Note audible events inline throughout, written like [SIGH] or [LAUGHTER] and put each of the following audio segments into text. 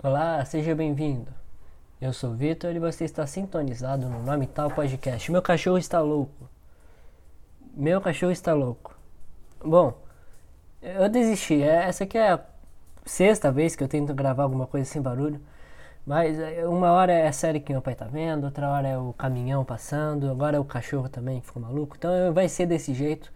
Olá, seja bem-vindo. Eu sou Vitor e você está sintonizado no Nome Tal Podcast. Meu cachorro está louco. Meu cachorro está louco. Bom, eu desisti. É, essa aqui é a sexta vez que eu tento gravar alguma coisa sem barulho. Mas é, uma hora é a série que meu pai tá vendo, outra hora é o caminhão passando, agora é o cachorro também que ficou maluco. Então vai ser desse jeito.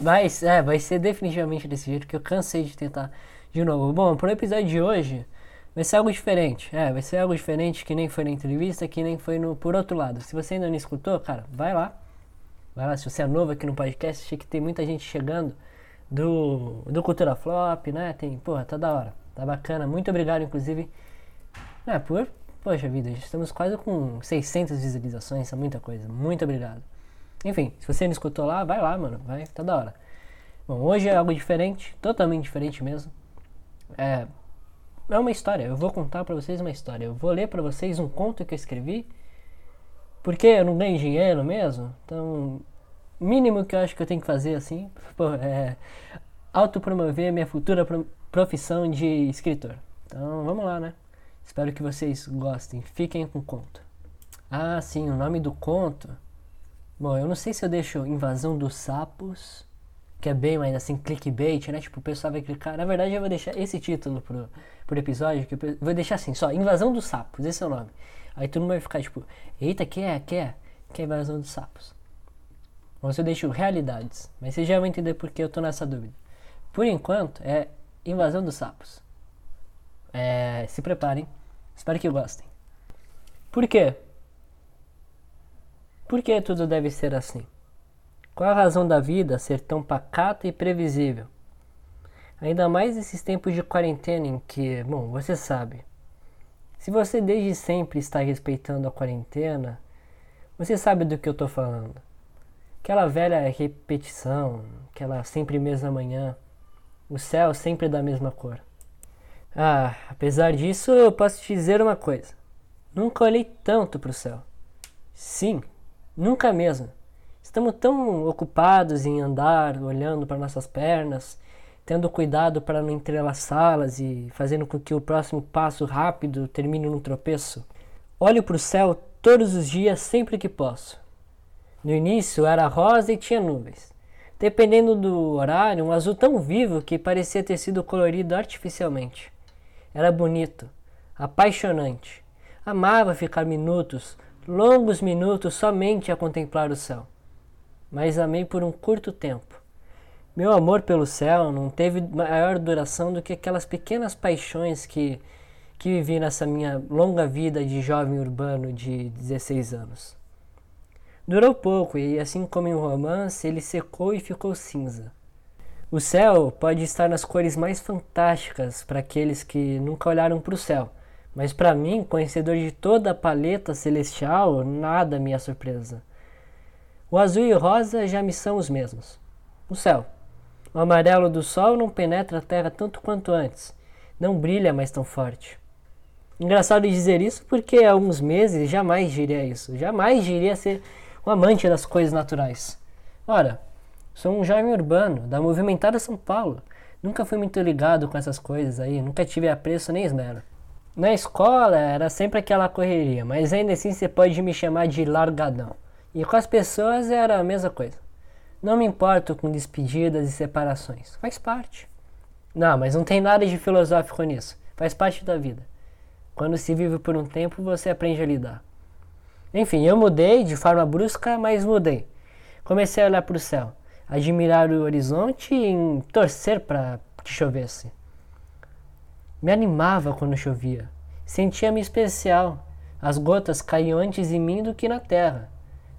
Vai, é, vai ser definitivamente desse jeito que eu cansei de tentar de novo. Bom, pro episódio de hoje vai ser algo diferente. É, vai ser algo diferente que nem foi na entrevista, que nem foi no por outro lado. Se você ainda não escutou, cara, vai lá. Vai lá, se você é novo aqui no podcast, achei que tem muita gente chegando do, do Cultura Flop, né? Tem, porra, tá da hora. Tá bacana. Muito obrigado, inclusive, né, por, poxa vida, estamos quase com 600 visualizações, é muita coisa. Muito obrigado. Enfim, se você não escutou lá, vai lá, mano, vai, tá da hora. Bom, hoje é algo diferente, totalmente diferente mesmo. É, é uma história, eu vou contar para vocês uma história. Eu vou ler para vocês um conto que eu escrevi, porque eu não ganho dinheiro mesmo, então mínimo que eu acho que eu tenho que fazer assim, [LAUGHS] é autopromover minha futura profissão de escritor. Então vamos lá, né? Espero que vocês gostem. Fiquem com o conto. Ah, sim, o nome do conto Bom, eu não sei se eu deixo Invasão dos Sapos, que é bem mais assim, clickbait, né? Tipo, o pessoal vai clicar. Na verdade, eu vou deixar esse título pro, pro episódio, que eu vou deixar assim, só Invasão dos Sapos, esse é o nome. Aí todo mundo vai ficar tipo, eita, que é, que é? Que é Invasão dos Sapos? Ou se eu deixo realidades, mas vocês já vão entender porque eu tô nessa dúvida. Por enquanto, é Invasão dos Sapos. É, se preparem, espero que gostem. Por quê? Por que tudo deve ser assim? Qual a razão da vida ser tão pacata e previsível? Ainda mais nesses tempos de quarentena em que, bom, você sabe. Se você desde sempre está respeitando a quarentena, você sabe do que eu estou falando. Aquela velha repetição, aquela sempre mesma manhã, o céu sempre da mesma cor. Ah, apesar disso, eu posso te dizer uma coisa. Nunca olhei tanto para o céu. Sim, Nunca mesmo. Estamos tão ocupados em andar, olhando para nossas pernas, tendo cuidado para não entrelaçá-las e fazendo com que o próximo passo rápido termine num tropeço. Olho para o céu todos os dias, sempre que posso. No início era rosa e tinha nuvens. Dependendo do horário, um azul tão vivo que parecia ter sido colorido artificialmente. Era bonito, apaixonante. Amava ficar minutos longos minutos somente a contemplar o céu. Mas amei por um curto tempo. Meu amor pelo céu não teve maior duração do que aquelas pequenas paixões que, que vivi nessa minha longa vida de jovem urbano de 16 anos. Durou pouco e, assim como em um romance, ele secou e ficou cinza. O céu pode estar nas cores mais fantásticas para aqueles que nunca olharam para o céu mas para mim, conhecedor de toda a paleta celestial, nada me é surpresa. O azul e o rosa já me são os mesmos. O céu. O amarelo do sol não penetra a terra tanto quanto antes. Não brilha mais tão forte. Engraçado dizer isso porque há alguns meses jamais diria isso. Jamais diria ser um amante das coisas naturais. Ora, sou um jovem urbano da movimentada São Paulo. Nunca fui muito ligado com essas coisas aí, nunca tive apreço nem esmero. Na escola era sempre aquela correria, mas ainda assim você pode me chamar de largadão. E com as pessoas era a mesma coisa. Não me importo com despedidas e separações. Faz parte. Não, mas não tem nada de filosófico nisso. Faz parte da vida. Quando se vive por um tempo, você aprende a lidar. Enfim, eu mudei de forma brusca, mas mudei. Comecei a olhar para o céu, admirar o horizonte e torcer para que chovesse. Me animava quando chovia. Sentia-me especial. As gotas caíam antes em mim do que na terra.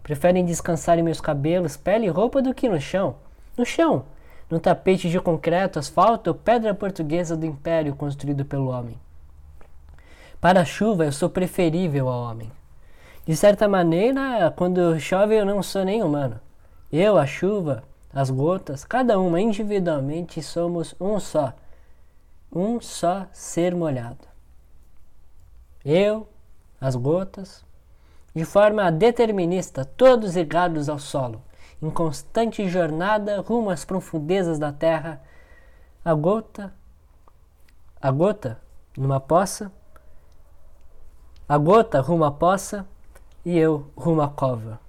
Preferem descansar em meus cabelos, pele e roupa do que no chão. No chão, no tapete de concreto, asfalto ou pedra portuguesa do império construído pelo homem. Para a chuva, eu sou preferível ao homem. De certa maneira, quando chove, eu não sou nem humano. Eu, a chuva, as gotas, cada uma individualmente somos um só um só ser molhado. Eu, as gotas, de forma determinista, todos ligados ao solo, em constante jornada rumo às profundezas da terra, a gota, a gota numa poça, a gota rumo à poça e eu rumo à cova.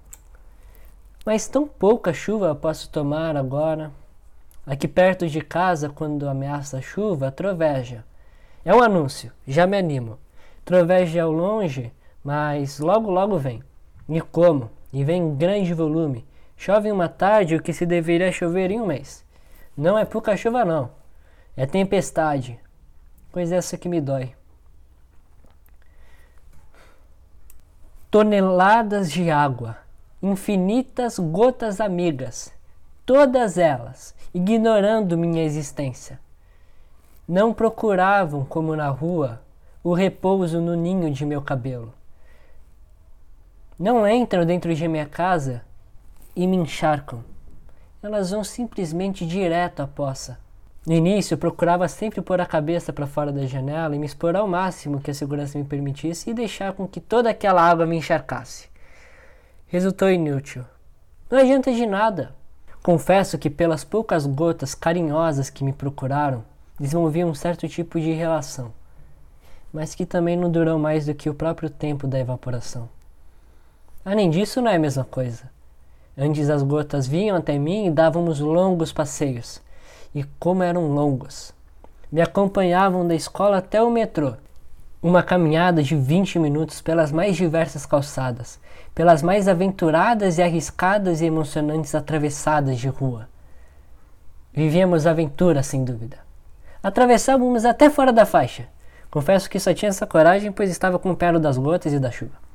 Mas tão pouca chuva posso tomar agora. Aqui perto de casa, quando ameaça a chuva, troveja. É um anúncio, já me animo. Troveja ao longe, mas logo logo vem. E como? E vem em grande volume. Chove em uma tarde o que se deveria chover em um mês. Não é pouca chuva não. É tempestade. Pois essa que me dói. Toneladas de água, infinitas gotas amigas, todas elas ignorando minha existência. Não procuravam, como na rua, o repouso no ninho de meu cabelo. Não entram dentro de minha casa e me encharcam. Elas vão simplesmente direto à poça. No início, eu procurava sempre pôr a cabeça para fora da janela e me expor ao máximo que a segurança me permitisse e deixar com que toda aquela água me encharcasse. Resultou inútil. Não adianta de nada. Confesso que, pelas poucas gotas carinhosas que me procuraram, desenvolvi um certo tipo de relação, mas que também não durou mais do que o próprio tempo da evaporação. Além disso, não é a mesma coisa. Antes as gotas vinham até mim e dávamos longos passeios. E como eram longos! Me acompanhavam da escola até o metrô. Uma caminhada de 20 minutos pelas mais diversas calçadas, pelas mais aventuradas e arriscadas e emocionantes atravessadas de rua. Vivíamos aventura, sem dúvida. Atravessávamos até fora da faixa. Confesso que só tinha essa coragem, pois estava com o pé das gotas e da chuva.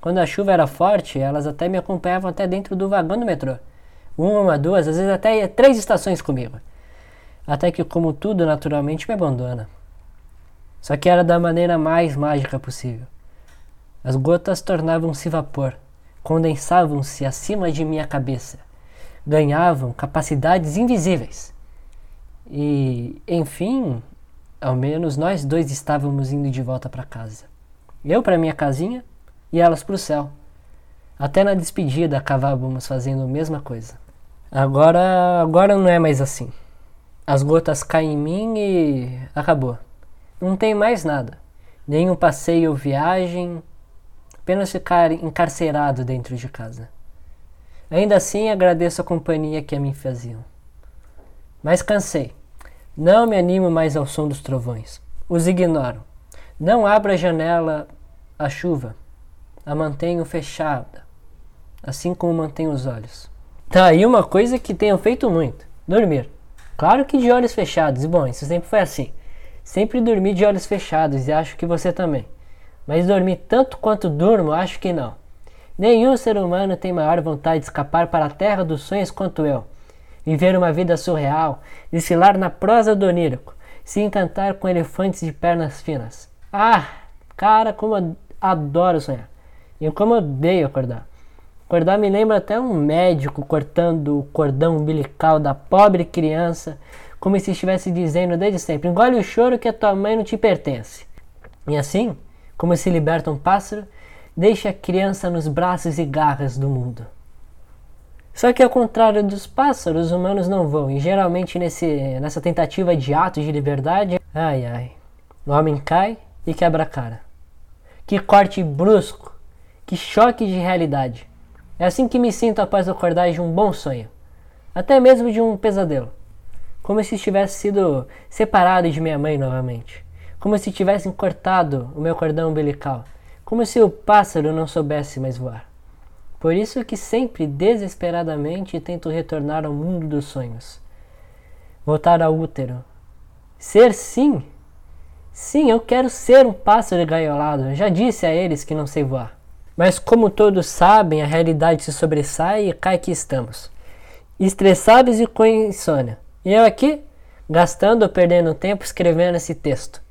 Quando a chuva era forte, elas até me acompanhavam até dentro do vagão do metrô. Uma, duas, às vezes até três estações comigo. Até que, como tudo, naturalmente me abandona. Só que era da maneira mais mágica possível. As gotas tornavam-se vapor, condensavam-se acima de minha cabeça, ganhavam capacidades invisíveis. E, enfim, ao menos nós dois estávamos indo de volta para casa. Eu para minha casinha e elas para o céu. Até na despedida acabávamos fazendo a mesma coisa. Agora, agora não é mais assim. As gotas caem em mim e acabou. Não tem mais nada. Nenhum passeio ou viagem, apenas ficar encarcerado dentro de casa. Ainda assim, agradeço a companhia que a mim faziam. Mas cansei. Não me animo mais ao som dos trovões. Os ignoro. Não abro a janela à chuva. A mantenho fechada, assim como mantenho os olhos. Tá aí uma coisa que tenho feito muito: dormir. Claro que de olhos fechados, bom, isso sempre foi assim. Sempre dormi de olhos fechados e acho que você também. Mas dormir tanto quanto durmo, acho que não. Nenhum ser humano tem maior vontade de escapar para a terra dos sonhos quanto eu. Viver uma vida surreal, desfilar na prosa do onírico, se encantar com elefantes de pernas finas. Ah, cara, como adoro sonhar. E como eu odeio acordar. Acordar me lembra até um médico cortando o cordão umbilical da pobre criança, como se estivesse dizendo desde sempre: engole o choro que a tua mãe não te pertence. E assim, como se liberta um pássaro, deixa a criança nos braços e garras do mundo. Só que ao contrário dos pássaros, os humanos não voam, e geralmente nesse, nessa tentativa de ato de liberdade, ai ai, o homem cai e quebra a cara. Que corte brusco, que choque de realidade. É assim que me sinto após acordar de um bom sonho, até mesmo de um pesadelo como se tivesse sido separado de minha mãe novamente, como se tivessem cortado o meu cordão umbilical, como se o pássaro não soubesse mais voar. Por isso que sempre desesperadamente tento retornar ao mundo dos sonhos. Voltar ao útero. Ser sim. Sim, eu quero ser um pássaro gaiolado. Já disse a eles que não sei voar. Mas como todos sabem, a realidade se sobressai e cai que estamos. Estressados e com insônia. E eu aqui, gastando ou perdendo tempo escrevendo esse texto.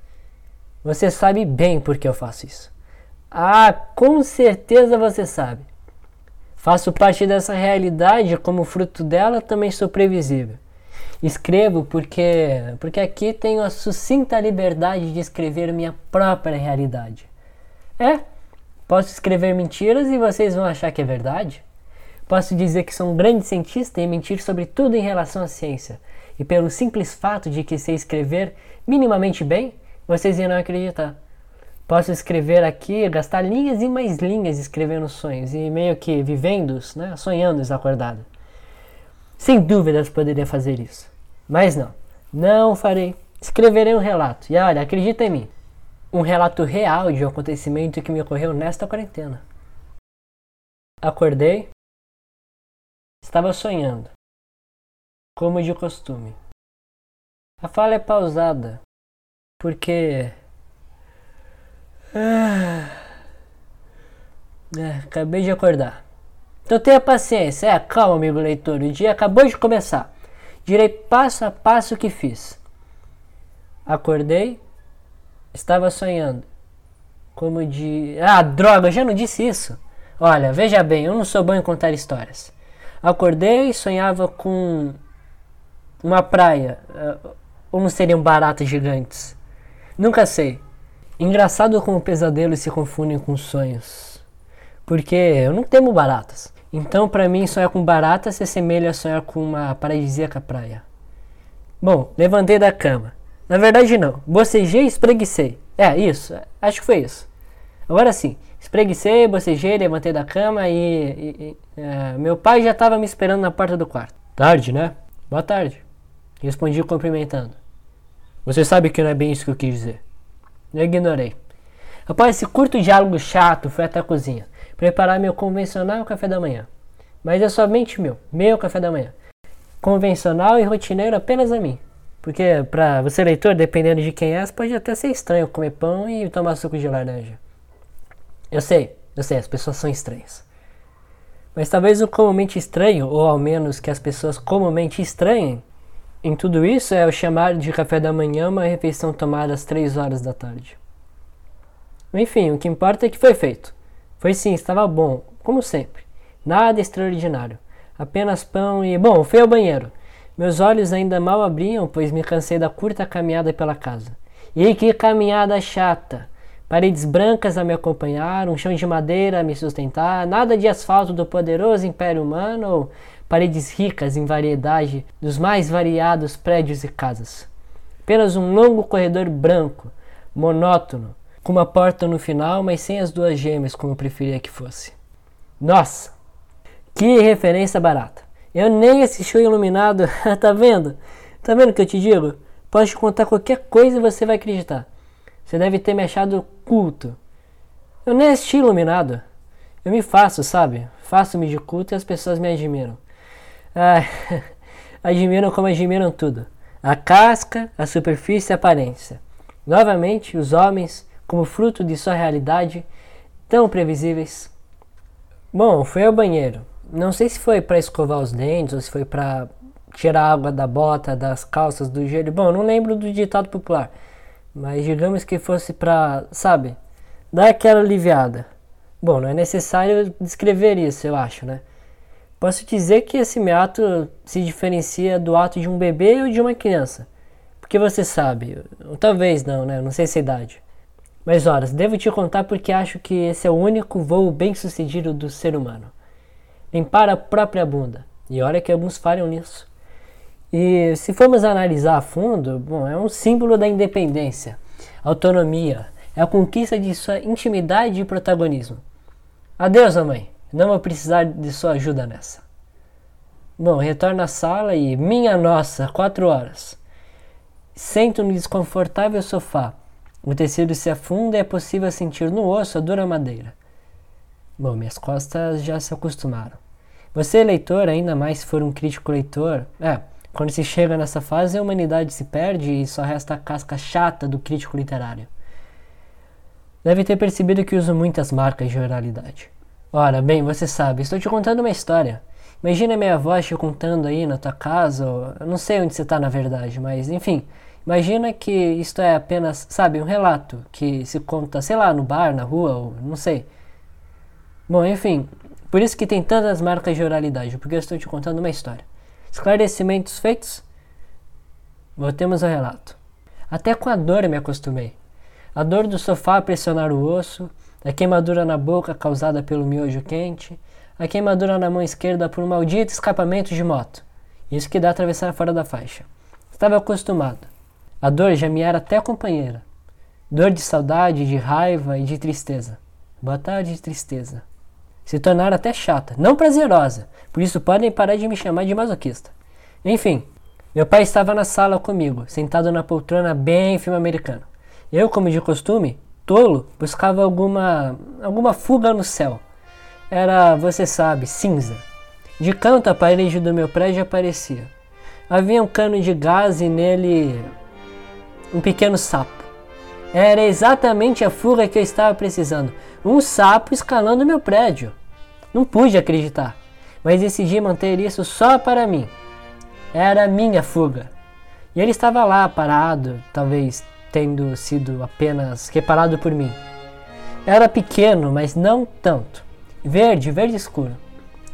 Você sabe bem por que eu faço isso. Ah, com certeza você sabe. Faço parte dessa realidade, como fruto dela também sou previsível. Escrevo porque, porque aqui tenho a sucinta liberdade de escrever minha própria realidade. É, posso escrever mentiras e vocês vão achar que é verdade. Posso dizer que sou um grande cientista e mentir sobre tudo em relação à ciência. E pelo simples fato de que sei escrever minimamente bem, vocês irão acreditar. Posso escrever aqui, gastar linhas e mais linhas escrevendo sonhos e meio que vivendo, né, sonhando acordado. Sem dúvidas poderia fazer isso. Mas não, não farei. Escreverei um relato. E olha, acredita em mim. Um relato real de um acontecimento que me ocorreu nesta quarentena. Acordei. Estava sonhando. Como de costume. A fala é pausada. Porque. Ah, é, acabei de acordar. Então tenha paciência. É, calma, amigo leitor. O dia acabou de começar. Direi passo a passo o que fiz. Acordei, estava sonhando. Como de. Ah, droga, eu já não disse isso. Olha, veja bem, eu não sou bom em contar histórias. Acordei e sonhava com uma praia. Eh, ou não seriam baratas gigantes? Nunca sei. Engraçado como pesadelos se confundem com sonhos. Porque eu não temo baratas. Então, para mim, sonhar com baratas se assemelha a sonhar com uma paradisíaca praia. Bom, levantei da cama. Na verdade, não. Bocejei e espreguicei. É, isso. Acho que foi isso. Agora sim. Espreguicei, bocejei, levantei da cama e, e, e é, meu pai já estava me esperando na porta do quarto. Tarde, né? Boa tarde. Respondi cumprimentando. Você sabe que não é bem isso que eu quis dizer. Eu ignorei. Após esse curto diálogo chato, fui até a cozinha preparar meu convencional café da manhã. Mas é somente meu, meu café da manhã. Convencional e rotineiro apenas a mim. Porque para você leitor, dependendo de quem é, pode até ser estranho comer pão e tomar suco de laranja. Eu sei, eu sei, as pessoas são estranhas. Mas talvez o comumente estranho, ou ao menos que as pessoas comumente estranhem, em tudo isso é o chamar de café da manhã uma refeição tomada às 3 horas da tarde. Enfim, o que importa é que foi feito. Foi sim, estava bom, como sempre. Nada extraordinário. Apenas pão e. Bom, fui ao banheiro. Meus olhos ainda mal abriam, pois me cansei da curta caminhada pela casa. E que caminhada chata! Paredes brancas a me acompanhar, um chão de madeira a me sustentar, nada de asfalto do poderoso Império Humano ou paredes ricas em variedade dos mais variados prédios e casas. Apenas um longo corredor branco, monótono, com uma porta no final, mas sem as duas gêmeas como eu preferia que fosse. Nossa! Que referência barata! Eu nem assisti o Iluminado, [LAUGHS] tá vendo? Tá vendo o que eu te digo? Posso te contar qualquer coisa e você vai acreditar. Você deve ter me achado culto. Eu nem assisti Iluminado. Eu me faço, sabe? Faço-me de culto e as pessoas me admiram. Ai, [LAUGHS] admiram como admiram tudo. A casca, a superfície e a aparência. Novamente, os homens, como fruto de sua realidade, tão previsíveis. Bom, fui ao banheiro. Não sei se foi para escovar os dentes ou se foi para tirar água da bota, das calças, do gelo. Bom, não lembro do ditado popular. Mas digamos que fosse para, sabe, dar aquela aliviada. Bom, não é necessário descrever isso, eu acho, né? Posso dizer que esse meu ato se diferencia do ato de um bebê ou de uma criança. Porque você sabe, talvez não, né? Não sei se é idade. Mas horas, devo te contar porque acho que esse é o único voo bem sucedido do ser humano. Limpar a própria bunda. E olha que alguns falham nisso. E se formos analisar a fundo, bom, é um símbolo da independência, autonomia, é a conquista de sua intimidade e protagonismo. Adeus, mamãe. Não vou precisar de sua ajuda nessa. Bom, retorno à sala e, minha nossa, quatro horas. Sento no desconfortável sofá, o tecido se afunda e é possível sentir no osso a dura madeira. Bom, minhas costas já se acostumaram. Você, leitor, ainda mais se for um crítico leitor, é, quando se chega nessa fase a humanidade se perde e só resta a casca chata do crítico literário. Deve ter percebido que uso muitas marcas de oralidade. Ora, bem, você sabe, estou te contando uma história. Imagina minha voz te contando aí na tua casa, ou, eu não sei onde você está na verdade, mas enfim, Imagina que isto é apenas, sabe, um relato que se conta, sei lá, no bar, na rua, ou não sei. Bom, enfim, por isso que tem tantas marcas de oralidade, porque eu estou te contando uma história. Esclarecimentos feitos? Voltemos ao relato. Até com a dor me acostumei. A dor do sofá a pressionar o osso, a queimadura na boca causada pelo miojo quente, a queimadura na mão esquerda por um maldito escapamento de moto. Isso que dá atravessar fora da faixa. Estava acostumado. A dor já me era até companheira. Dor de saudade, de raiva e de tristeza. Boa tarde, tristeza. Se tornaram até chata, não prazerosa, por isso podem parar de me chamar de masoquista. Enfim, meu pai estava na sala comigo, sentado na poltrona bem filme americano. Eu, como de costume, tolo, buscava alguma alguma fuga no céu. Era, você sabe, cinza. De canto a parede do meu prédio aparecia. Havia um cano de gás e nele um pequeno sapo. Era exatamente a fuga que eu estava precisando. Um sapo escalando meu prédio. Não pude acreditar, mas decidi manter isso só para mim. Era minha fuga. E ele estava lá, parado, talvez tendo sido apenas reparado por mim. Era pequeno, mas não tanto. Verde, verde escuro.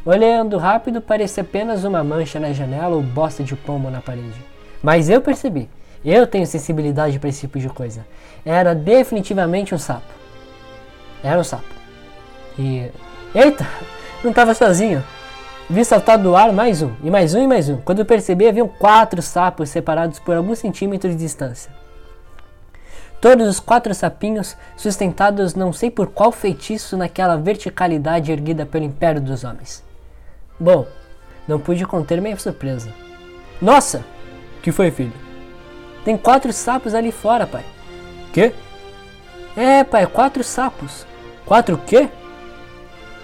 Olhando rápido, parecia apenas uma mancha na janela ou bosta de pombo na parede. Mas eu percebi. Eu tenho sensibilidade para esse tipo de coisa. Era definitivamente um sapo. Era um sapo. E. Eita! Não estava sozinho. Vi saltar do ar mais um, e mais um, e mais um. Quando eu percebi, haviam quatro sapos separados por alguns centímetros de distância. Todos os quatro sapinhos sustentados não sei por qual feitiço naquela verticalidade erguida pelo império dos homens. Bom, não pude conter minha surpresa. Nossa! Que foi, filho? Tem quatro sapos ali fora, pai. Quê? É, pai, quatro sapos. Quatro quê?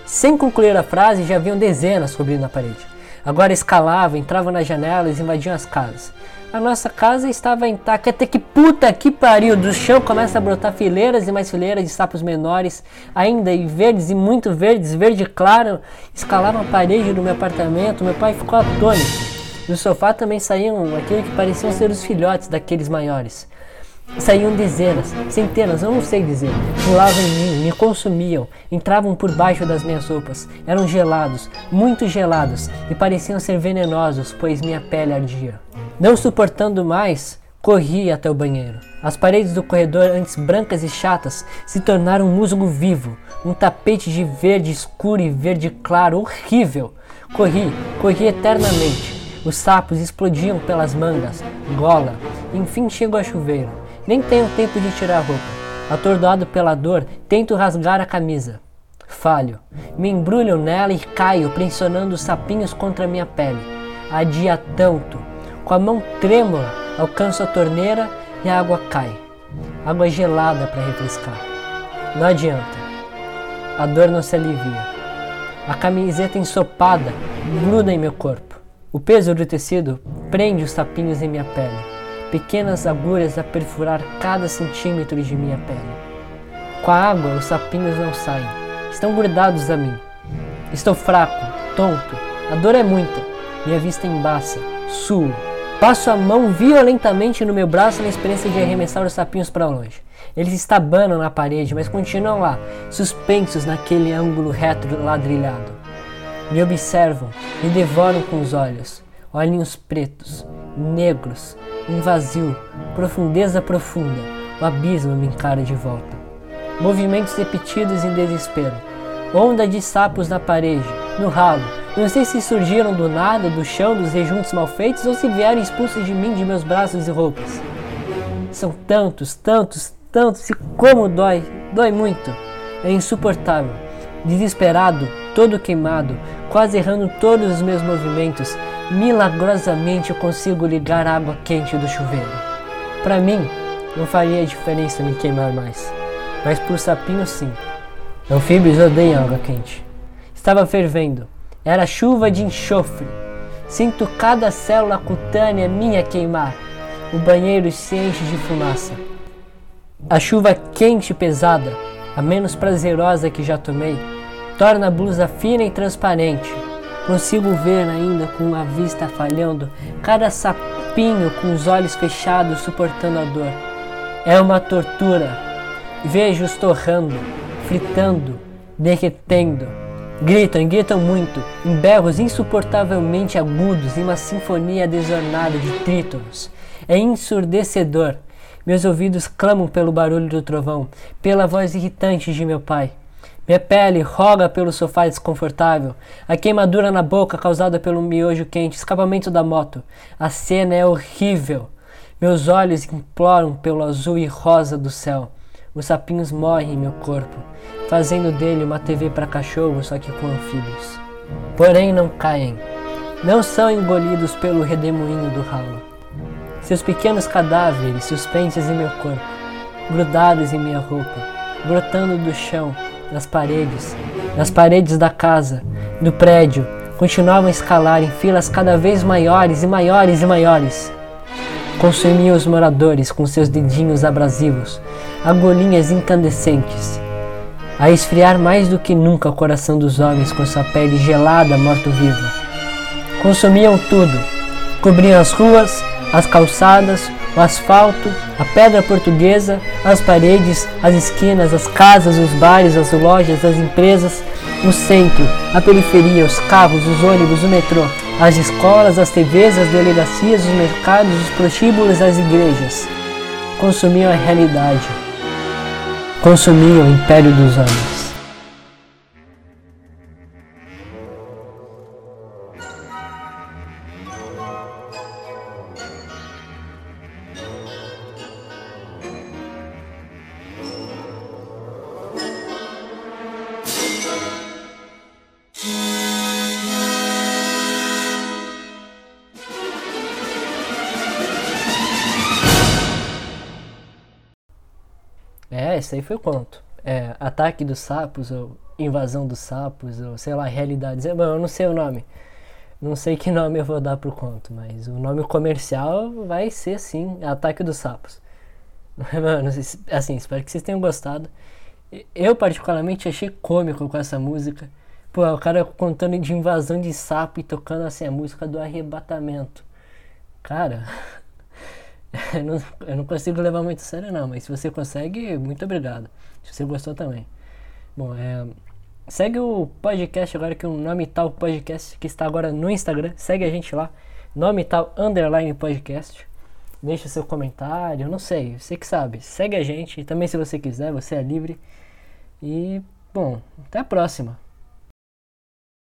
Sem concluir a frase, já haviam dezenas cobrindo a parede. Agora escalavam, entravam nas janelas invadiam as casas. A nossa casa estava intacta, até que puta que pariu! Do chão começa a brotar fileiras e mais fileiras de sapos menores, ainda e verdes e muito verdes, verde claro, escalavam a parede do meu apartamento. Meu pai ficou atônito. Do sofá também saíam aquilo que pareciam ser os filhotes daqueles maiores. Saíam dezenas, centenas, eu não sei dizer. Pulavam em mim, me consumiam, entravam por baixo das minhas roupas. Eram gelados, muito gelados, e pareciam ser venenosos, pois minha pele ardia. Não suportando mais, corri até o banheiro. As paredes do corredor, antes brancas e chatas, se tornaram um musgo vivo, um tapete de verde escuro e verde claro horrível. Corri, corri eternamente. Os sapos explodiam pelas mangas, gola. Enfim chego ao chuveiro. Nem tenho tempo de tirar a roupa. Atordoado pela dor, tento rasgar a camisa. Falho. Me embrulho nela e caio, pressionando os sapinhos contra minha pele. Adia tanto. Com a mão trêmula, alcanço a torneira e a água cai. Água gelada para refrescar. Não adianta. A dor não se alivia. A camiseta ensopada gruda em meu corpo. O peso do tecido prende os sapinhos em minha pele, pequenas agulhas a perfurar cada centímetro de minha pele. Com a água, os sapinhos não saem, estão grudados a mim. Estou fraco, tonto, a dor é muita, minha vista embaça, suo. Passo a mão violentamente no meu braço na experiência de arremessar os sapinhos para longe. Eles estabanam na parede, mas continuam lá, suspensos naquele ângulo reto ladrilhado. Me observam, me devoram com os olhos, olhinhos pretos, negros, um vazio, profundeza profunda, o abismo me encara de volta. Movimentos repetidos em desespero, onda de sapos na parede, no ralo, não sei se surgiram do nada, do chão, dos rejuntos mal feitos ou se vieram expulsos de mim, de meus braços e roupas. São tantos, tantos, tantos e como dói, dói muito. É insuportável. Desesperado, todo queimado, quase errando todos os meus movimentos, milagrosamente eu consigo ligar a água quente do chuveiro. Para mim, não faria diferença me queimar mais, mas por sapinho sim. Anfíbios odeiam água quente. Estava fervendo, era chuva de enxofre. Sinto cada célula cutânea minha queimar. O banheiro se enche de fumaça. A chuva quente e pesada, a menos prazerosa que já tomei, torna a blusa fina e transparente. Consigo ver ainda com a vista falhando cada sapinho com os olhos fechados suportando a dor. É uma tortura. Vejo-os torrando, fritando, derretendo. Gritam, gritam muito, em berros insuportavelmente agudos em uma sinfonia desornada de trítonos. É ensurdecedor. Meus ouvidos clamam pelo barulho do trovão, pela voz irritante de meu pai. Minha pele roga pelo sofá desconfortável, a queimadura na boca causada pelo miojo quente, escapamento da moto. A cena é horrível. Meus olhos imploram pelo azul e rosa do céu. os sapinhos morrem em meu corpo, fazendo dele uma TV para cachorro, só que com anfíbios. Porém não caem, não são engolidos pelo redemoinho do ralo. Seus pequenos cadáveres suspensos em meu corpo, grudados em minha roupa, brotando do chão, nas paredes, nas paredes da casa, do prédio, continuavam a escalar em filas cada vez maiores e maiores e maiores. Consumiam os moradores com seus dedinhos abrasivos, agulhinhas incandescentes, a esfriar mais do que nunca o coração dos homens com sua pele gelada, morto-vivo. Consumiam tudo, cobriam as ruas, as calçadas, o asfalto, a pedra portuguesa, as paredes, as esquinas, as casas, os bares, as lojas, as empresas, o centro, a periferia, os carros, os ônibus, o metrô, as escolas, as TVs, as delegacias, os mercados, os prostíbulos, as igrejas. Consumiam a realidade. Consumiam o império dos homens. Aí foi o conto. É, Ataque dos Sapos, ou Invasão dos Sapos, ou sei lá, Realidades. É, bom, eu não sei o nome. Não sei que [LAUGHS] nome eu vou dar pro conto, mas o nome comercial vai ser sim Ataque dos Sapos. [LAUGHS] Mano, assim, espero que vocês tenham gostado. Eu particularmente achei cômico com essa música. Pô, o cara contando de invasão de sapo e tocando assim a música do arrebatamento. Cara, [LAUGHS] eu, [LAUGHS] não, eu não consigo levar muito a sério não, mas se você consegue, muito obrigado. Se você gostou também. Bom, é, segue o podcast agora que é o nome tal podcast que está agora no Instagram. Segue a gente lá, nome tal underline podcast. Deixa seu comentário, não sei, você que sabe. Segue a gente, também se você quiser, você é livre. E, bom, até a próxima.